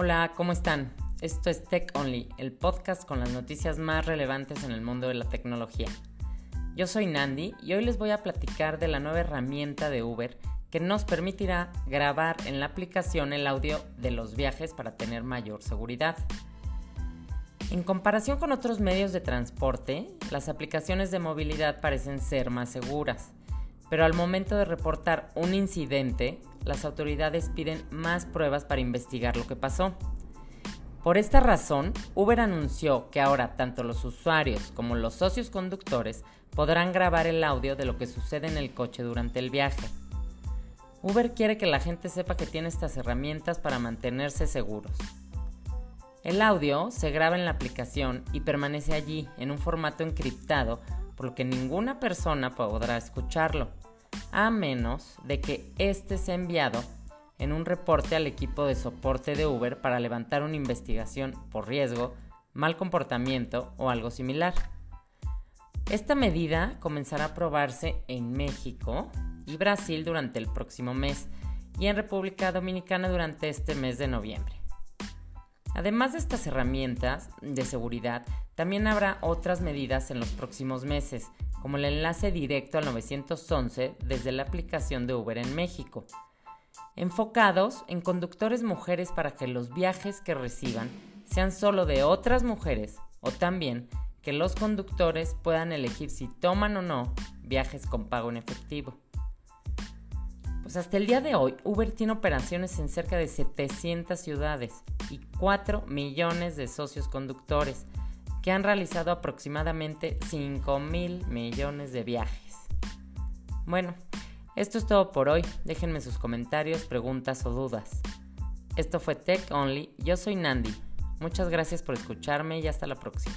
Hola, ¿cómo están? Esto es Tech Only, el podcast con las noticias más relevantes en el mundo de la tecnología. Yo soy Nandi y hoy les voy a platicar de la nueva herramienta de Uber que nos permitirá grabar en la aplicación el audio de los viajes para tener mayor seguridad. En comparación con otros medios de transporte, las aplicaciones de movilidad parecen ser más seguras, pero al momento de reportar un incidente, las autoridades piden más pruebas para investigar lo que pasó. Por esta razón, Uber anunció que ahora tanto los usuarios como los socios conductores podrán grabar el audio de lo que sucede en el coche durante el viaje. Uber quiere que la gente sepa que tiene estas herramientas para mantenerse seguros. El audio se graba en la aplicación y permanece allí en un formato encriptado por lo que ninguna persona podrá escucharlo, a menos de que éste sea enviado en un reporte al equipo de soporte de Uber para levantar una investigación por riesgo, mal comportamiento o algo similar. Esta medida comenzará a probarse en México y Brasil durante el próximo mes y en República Dominicana durante este mes de noviembre. Además de estas herramientas de seguridad, también habrá otras medidas en los próximos meses, como el enlace directo al 911 desde la aplicación de Uber en México, enfocados en conductores mujeres para que los viajes que reciban sean solo de otras mujeres o también que los conductores puedan elegir si toman o no viajes con pago en efectivo. Pues hasta el día de hoy, Uber tiene operaciones en cerca de 700 ciudades y 4 millones de socios conductores que han realizado aproximadamente 5 mil millones de viajes. Bueno, esto es todo por hoy. Déjenme sus comentarios, preguntas o dudas. Esto fue Tech Only. Yo soy Nandi. Muchas gracias por escucharme y hasta la próxima.